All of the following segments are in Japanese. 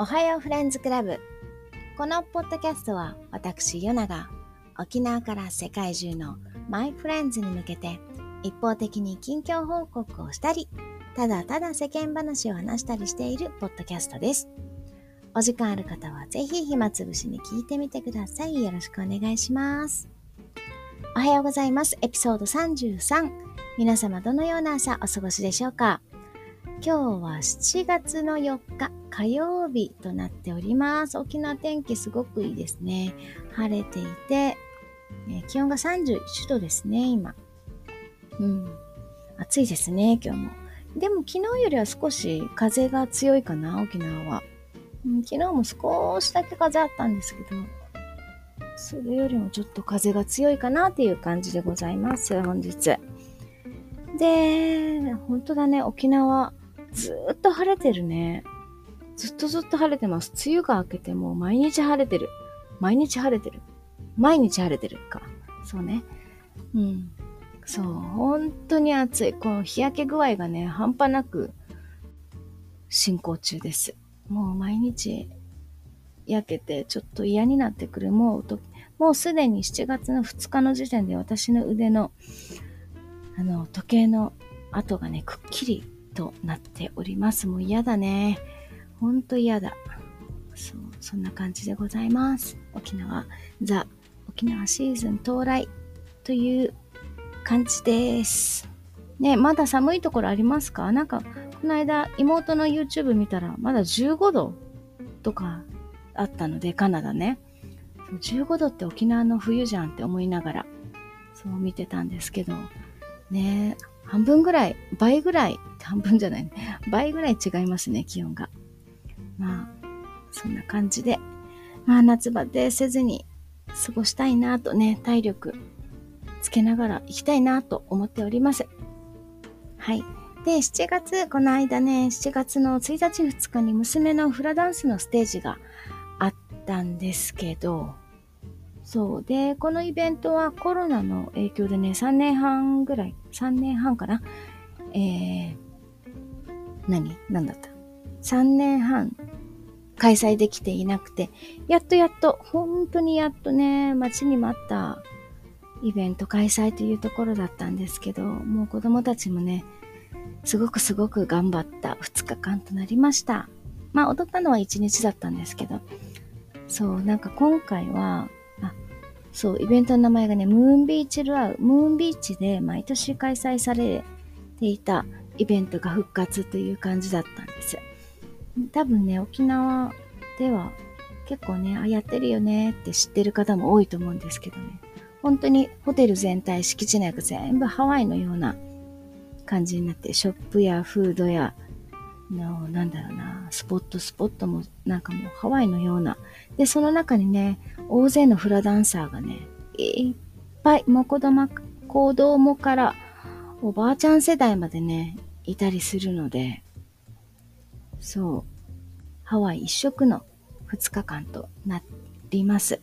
おはようフレンズクラブ。このポッドキャストは私、ヨナが沖縄から世界中のマイフレンズに向けて一方的に近況報告をしたり、ただただ世間話を話したりしているポッドキャストです。お時間ある方はぜひ暇つぶしに聞いてみてください。よろしくお願いします。おはようございます。エピソード33。皆様どのような朝お過ごしでしょうか？今日は7月の4日火曜日となっております。沖縄天気すごくいいですね。晴れていて、え気温が31度ですね、今。うん。暑いですね、今日も。でも昨日よりは少し風が強いかな、沖縄は。うん、昨日も少しだけ風あったんですけど、それよりもちょっと風が強いかなっていう感じでございます、本日。で、本当だね、沖縄、ずーっと晴れてるね。ずっとずっと晴れてます。梅雨が明けてもう毎日晴れてる。毎日晴れてる。毎日晴れてるか。そうね。うん。そう、本当に暑い。この日焼け具合がね、半端なく進行中です。もう毎日焼けてちょっと嫌になってくる。もう、もうすでに7月の2日の時点で私の腕の、あの、時計の跡がね、くっきりとなっております。もう嫌だね。ほんと嫌だ。そう、そんな感じでございます。沖縄、ザ・沖縄シーズン到来という感じです。ね、まだ寒いところありますか？なんか、この間妹の YouTube 見たらまだ15度とかあったので、カナダね。15度って沖縄の冬じゃんって思いながら、そう見てたんですけど、ね、半分ぐらい、倍ぐらい、半分じゃないね。倍ぐらい違いますね、気温が。まあ、そんな感じで、まあ夏バテせずに過ごしたいなとね、体力つけながら行きたいなと思っております。はい。で、7月、この間ね、7月の1日2日に娘のフラダンスのステージがあったんですけど、そう。で、このイベントはコロナの影響でね、3年半ぐらい、3年半かなえー、何？何だった ?3 年半開催できていなくて、やっとやっと、本当にやっとね、待ちに待ったイベント開催というところだったんですけど、もう子供たちもね、すごくすごく頑張った2日間となりました。まあ踊ったのは1日だったんですけど、そう、なんか今回は、そう、イベントの名前がね、ムーンビーチルアウ、ムーンビーチで毎年開催されていたイベントが復活という感じだったんです。多分ね、沖縄では結構ね、あ、やってるよねって知ってる方も多いと思うんですけどね。本当にホテル全体、敷地内が全部ハワイのような感じになって、ショップやフードやの、なんだろうな、スポットスポットもなんかもうハワイのような。で、その中にね、大勢のフラダンサーがね、いっぱい、もう子供、子供からおばあちゃん世代までね、いたりするので、そう、ハワイ一色の2日間となります。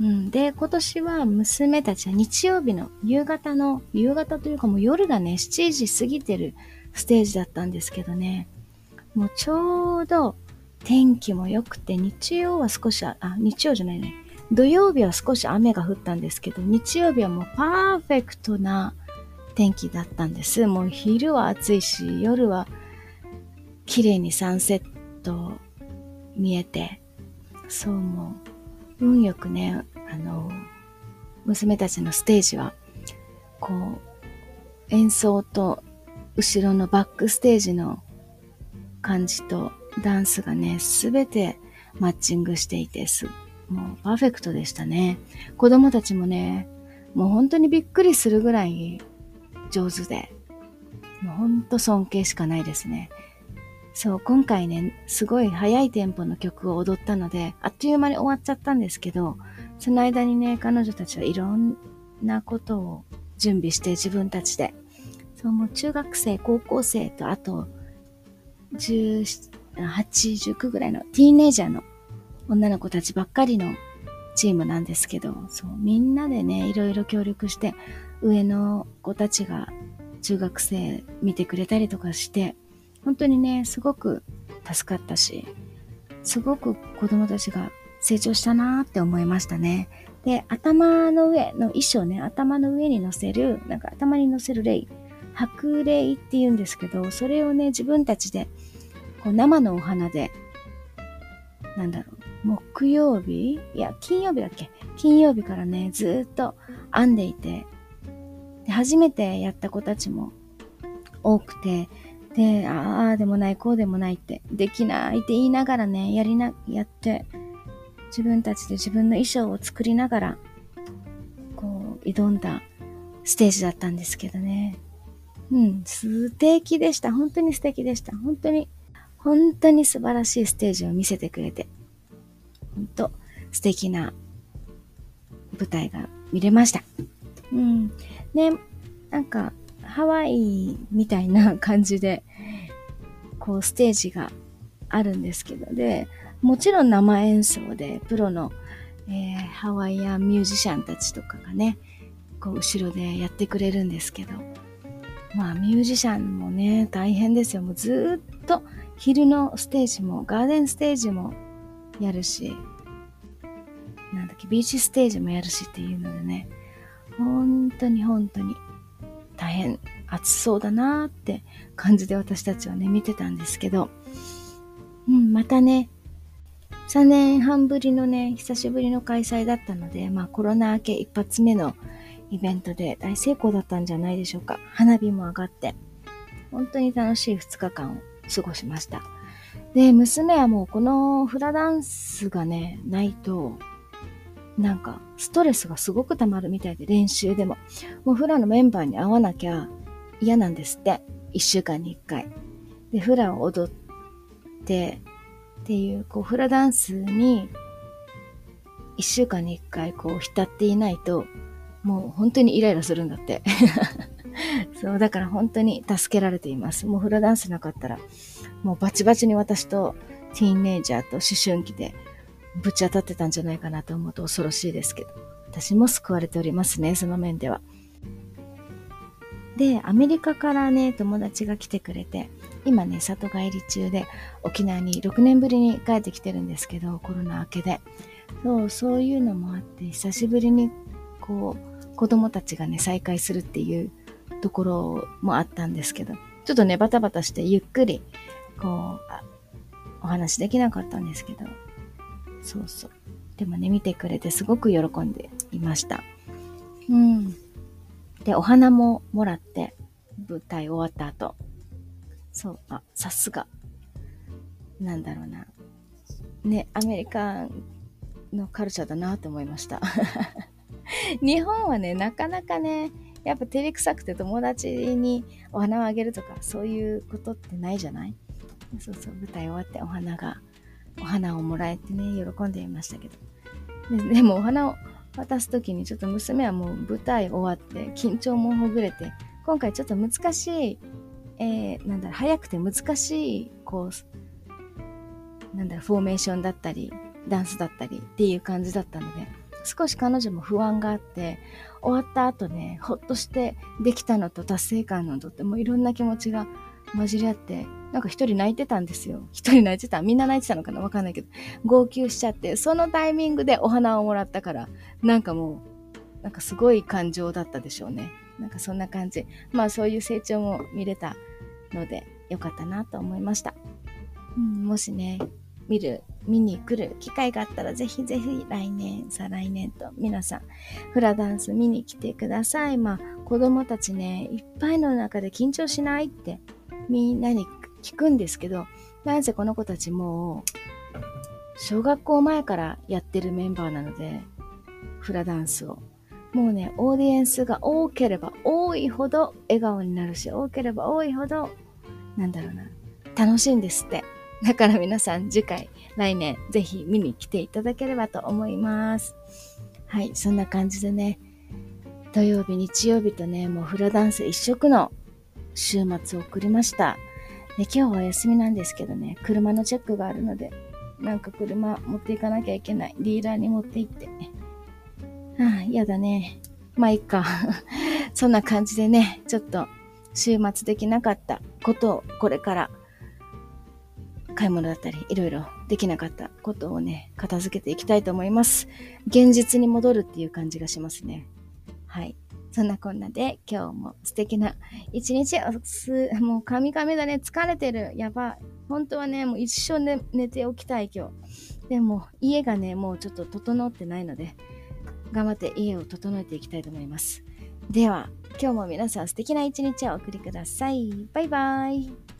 うん、で、今年は娘たちは日曜日の夕方の、夕方というかもう夜がね、7時過ぎてるステージだったんですけどね、もうちょうど天気も良くて、日曜は少し、あ、日曜じゃないね、土曜日は少し雨が降ったんですけど、日曜日はもうパーフェクトな天気だったんです。もう昼は暑いし、夜は綺麗にサンセット見えて、そうもう、運よくね、あの、娘たちのステージは、こう、演奏と後ろのバックステージの感じとダンスがね、すべてマッチングしていてす、もうパーフェクトでしたね。子供たちもね、もう本当にびっくりするぐらい上手で、もう本当尊敬しかないですね。そう、今回ね、すごい速いテンポの曲を踊ったので、あっという間に終わっちゃったんですけど、その間にね、彼女たちはいろんなことを準備して自分たちでそう、もう中学生、高校生と、あと、18、19ぐらいのティーネイジャーの女の子たちばっかりのチームなんですけど、そう、みんなでね、いろいろ協力して、上の子たちが中学生見てくれたりとかして、本当にね、すごく助かったし、すごく子供たちが成長したなーって思いましたね。で、頭の上の衣装ね、頭の上に乗せる、なんか頭に乗せるレイ、白レイって言うんですけど、それをね、自分たちで、こう生のお花で、なんだろう、木曜日？いや、金曜日だっけ？金曜日からね、ずっと編んでいて、で初めてやった子たちも多くて、で、ああでもない、こうでもないって、できないって言いながらね、やりな、やって、自分たちで自分の衣装を作りながら、こう、挑んだステージだったんですけどね。うん、素敵でした。本当に素敵でした。本当に、本当に素晴らしいステージを見せてくれて、本当素敵な舞台が見れました。うん。ね、なんか、ハワイみたいな感じで、こう、ステージがあるんですけど、で、もちろん生演奏で、プロの、えー、ハワイアンミュージシャンたちとかがね、こう、後ろでやってくれるんですけど、まあ、ミュージシャンもね、大変ですよ。もうずっと昼のステージも、ガーデンステージもやるし、なんだっけ、ビーチステージもやるしっていうのでね、本当に本当に大変暑そうだなって感じで私たちはね、見てたんですけど、うん、またね、3年半ぶりのね、久しぶりの開催だったので、まあコロナ明け一発目のイベントで大成功だったんじゃないでしょうか。花火も上がって、本当に楽しい2日間を過ごしました。で、娘はもうこのフラダンスがね、ないと、なんか、ストレスがすごく溜まるみたいで、練習でも。もうフラのメンバーに会わなきゃ嫌なんですって。一週間に一回。で、フラを踊って、っていう、こう、フラダンスに、一週間に一回、こう、浸っていないと、もう本当にイライラするんだって。そう、だから本当に助けられています。もうフラダンスなかったら、もうバチバチに私とティーンネイジャーと思春期でぶち当たってたんじゃないかなと思うと恐ろしいですけど、私も救われておりますね、その面では。で、アメリカからね、友達が来てくれて、今ね、里帰り中で沖縄に6年ぶりに帰ってきてるんですけど、コロナ明けで。そう、そういうのもあって、久しぶりにこう、子供たちがね、再会するっていうところもあったんですけど、ちょっとね、バタバタしてゆっくり、こう、お話できなかったんですけど、そうそう。でもね、見てくれてすごく喜んでいました。うん。で、お花ももらって、舞台終わった後。そう、あ、さすが。なんだろうな。ね、アメリカのカルチャーだなと思いました。日本はね、なかなかね、やっぱ照れくさくて友達にお花をあげるとか、そういうことってないじゃない？そうそう、舞台終わってお花がお花をもらえてね、喜んでいましたけど。ででもお花を渡す時にちょっと娘はもう舞台終わって緊張もほぐれて、今回ちょっと難しい、えー、なんだろう、早くて難しい、こう、なんだろう、フォーメーションだったり、ダンスだったりっていう感じだったので、少し彼女も不安があって、終わった後ね、ほっとしてできたのと達成感のとってもいろんな気持ちが混じり合って、なんか一人泣いてたんですよ。一人泣いてた？みんな泣いてたのかな？わかんないけど。号泣しちゃって、そのタイミングでお花をもらったから、なんかもう、なんかすごい感情だったでしょうね。なんかそんな感じ。まあそういう成長も見れたので、よかったなと思いました。うん、もしね、見る、見に来る機会があったら、ぜひぜひ来年、再来年と皆さん、フラダンス見に来てください。まあ子供たちね、いっぱいの中で緊張しないってみんなに聞くんですけど、なんせこの子たちもう、小学校前からやってるメンバーなので、フラダンスを。もうね、オーディエンスが多ければ多いほど笑顔になるし、多ければ多いほど、なんだろうな、楽しいんですって。だから皆さん次回、来年、ぜひ見に来ていただければと思います。はい、そんな感じでね、土曜日、日曜日とね、もうフラダンス一色の週末を送りました。で今日は休みなんですけどね、車のチェックがあるので、なんか車持っていかなきゃいけない。ディーラーに持って行って。ああ、嫌だね。まあいいか。そんな感じでね、ちょっと週末できなかったことをこれから買い物だったり、いろいろできなかったことをね、片付けていきたいと思います。現実に戻るっていう感じがしますね。はい。そんなこんなで今日も素敵な一日をす、もうカミカミだね。疲れてる。やばい。本当はね、もう一緒で寝ておきたい今日。でも家がね、もうちょっと整ってないので、頑張って家を整えていきたいと思います。では、今日も皆さん素敵な一日をお送りください。バイバイ。